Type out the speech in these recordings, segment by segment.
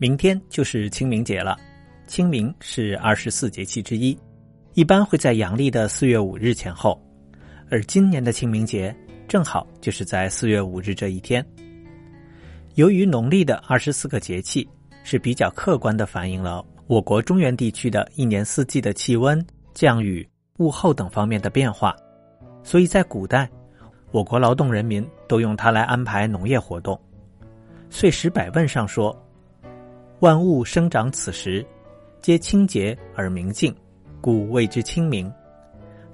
明天就是清明节了，清明是二十四节气之一，一般会在阳历的四月五日前后，而今年的清明节正好就是在四月五日这一天。由于农历的二十四个节气是比较客观的反映了我国中原地区的一年四季的气温、降雨、物候等方面的变化，所以在古代，我国劳动人民都用它来安排农业活动。《岁时百问》上说。万物生长此时，皆清洁而明净，故谓之清明。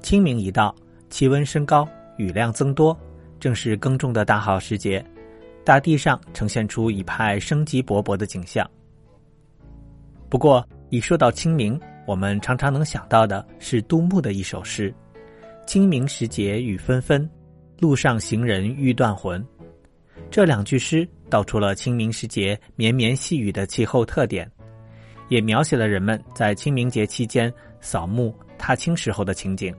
清明一到，气温升高，雨量增多，正是耕种的大好时节，大地上呈现出一派生机勃勃的景象。不过，一说到清明，我们常常能想到的是杜牧的一首诗：“清明时节雨纷纷，路上行人欲断魂。”这两句诗道出了清明时节绵绵细雨的气候特点，也描写了人们在清明节期间扫墓踏青时候的情景。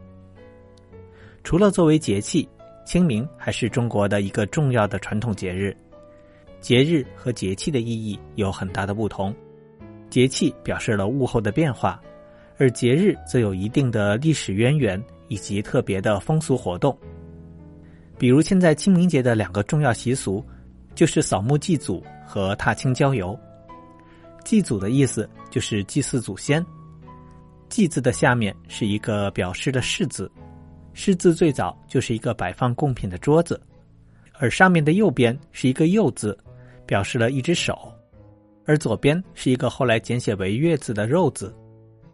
除了作为节气，清明还是中国的一个重要的传统节日。节日和节气的意义有很大的不同，节气表示了物候的变化，而节日则有一定的历史渊源以及特别的风俗活动。比如现在清明节的两个重要习俗，就是扫墓祭祖和踏青郊游。祭祖的意思就是祭祀祖先，祭字的下面是一个表示的士字，士字最早就是一个摆放贡品的桌子，而上面的右边是一个右字，表示了一只手，而左边是一个后来简写为月字的肉字，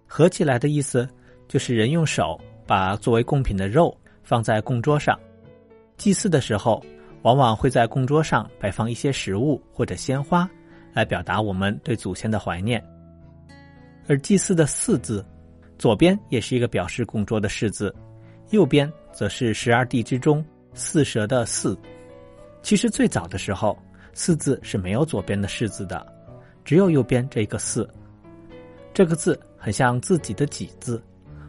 合起来的意思就是人用手把作为贡品的肉放在供桌上。祭祀的时候，往往会在供桌上摆放一些食物或者鲜花，来表达我们对祖先的怀念。而祭祀的“祀”字，左边也是一个表示供桌的“示”字，右边则是十二地之中四蛇的“四”。其实最早的时候，“四”字是没有左边的“示”字的，只有右边这个“四”。这个字很像自己的“己”字，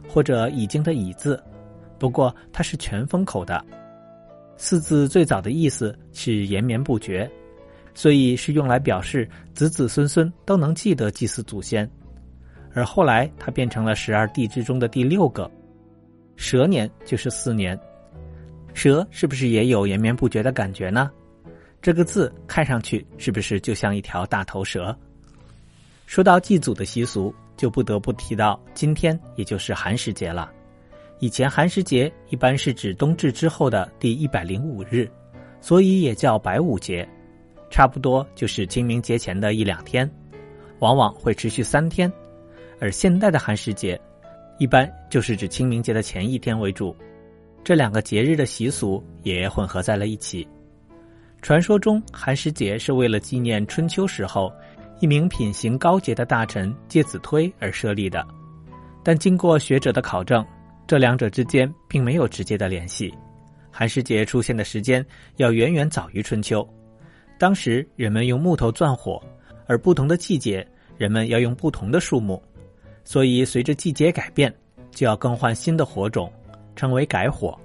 或者已经的“已”字，不过它是全封口的。四字最早的意思是延绵不绝，所以是用来表示子子孙孙都能记得祭祀祖先。而后来它变成了十二地支中的第六个，蛇年就是四年。蛇是不是也有延绵不绝的感觉呢？这个字看上去是不是就像一条大头蛇？说到祭祖的习俗，就不得不提到今天，也就是寒食节了。以前寒食节一般是指冬至之后的第一百零五日，所以也叫白五节，差不多就是清明节前的一两天，往往会持续三天。而现代的寒食节，一般就是指清明节的前一天为主，这两个节日的习俗也混合在了一起。传说中寒食节是为了纪念春秋时候一名品行高洁的大臣介子推而设立的，但经过学者的考证。这两者之间并没有直接的联系，寒食节出现的时间要远远早于春秋。当时人们用木头钻火，而不同的季节人们要用不同的树木，所以随着季节改变，就要更换新的火种，称为改火。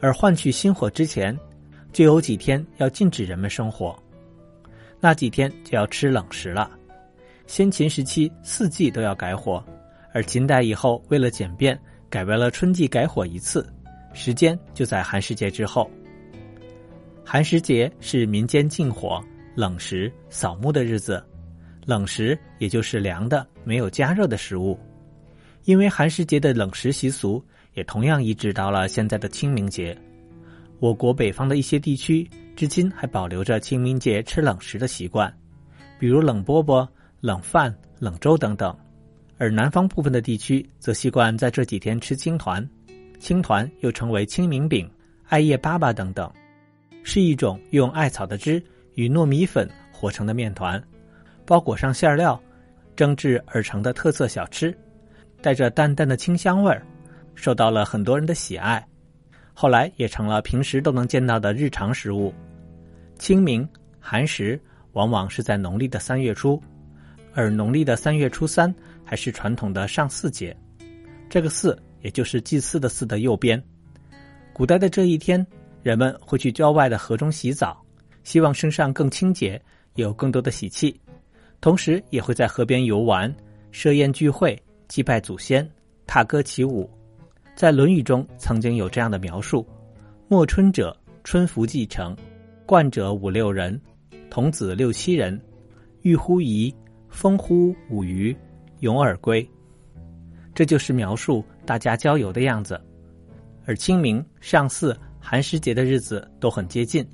而换取新火之前，就有几天要禁止人们生火，那几天就要吃冷食了。先秦时期四季都要改火，而秦代以后为了简便。改为了春季改火一次，时间就在寒食节之后。寒食节是民间禁火、冷食、扫墓的日子，冷食也就是凉的、没有加热的食物。因为寒食节的冷食习俗也同样移植到了现在的清明节。我国北方的一些地区至今还保留着清明节吃冷食的习惯，比如冷饽饽、冷饭、冷粥等等。而南方部分的地区则习惯在这几天吃青团，青团又称为清明饼、艾叶粑粑等等，是一种用艾草的汁与糯米粉和成的面团，包裹上馅料，蒸制而成的特色小吃，带着淡淡的清香味儿，受到了很多人的喜爱，后来也成了平时都能见到的日常食物。清明寒食往往是在农历的三月初，而农历的三月初三。还是传统的上巳节，这个“巳”也就是祭祀的“祀”的右边。古代的这一天，人们会去郊外的河中洗澡，希望身上更清洁，有更多的喜气。同时也会在河边游玩、设宴聚会、祭拜祖先、踏歌起舞。在《论语》中曾经有这样的描述：“莫春者，春服既成，冠者五六人，童子六七人，欲乎沂，风乎舞雩，勇而归。”这就是描述大家郊游的样子。而清明、上巳、寒食节的日子都很接近，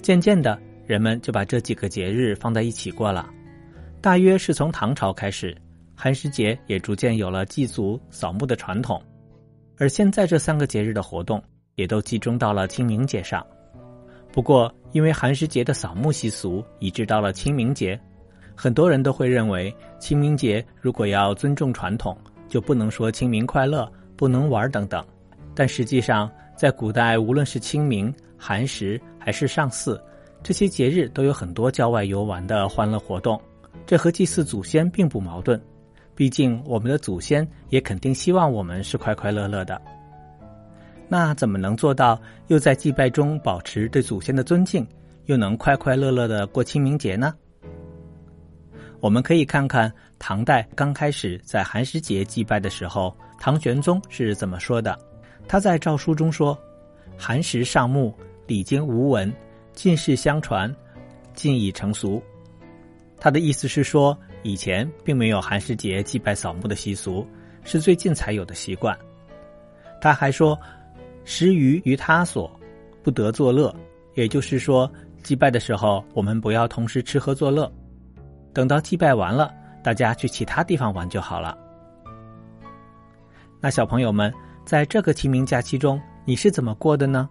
渐渐的，人们就把这几个节日放在一起过了。大约是从唐朝开始，寒食节也逐渐有了祭祖扫墓的传统。而现在这三个节日的活动也都集中到了清明节上。不过，因为寒食节的扫墓习俗移植到了清明节，很多人都会认为，清明节如果要尊重传统，就不能说清明快乐，不能玩等等。但实际上，在古代，无论是清明、寒食还是上巳，这些节日都有很多郊外游玩的欢乐活动。这和祭祀祖先并不矛盾，毕竟我们的祖先也肯定希望我们是快快乐乐的。那怎么能做到又在祭拜中保持对祖先的尊敬，又能快快乐乐的过清明节呢？我们可以看看唐代刚开始在寒食节祭拜的时候，唐玄宗是怎么说的。他在诏书中说：“寒食上墓，礼经无闻，近世相传，尽已成俗。”他的意思是说，以前并没有寒食节祭拜扫墓的习俗，是最近才有的习惯。他还说：“食鱼于他所，不得作乐。”也就是说，祭拜的时候，我们不要同时吃喝作乐，等到祭拜完了，大家去其他地方玩就好了。那小朋友们。在这个清明假期中，你是怎么过的呢？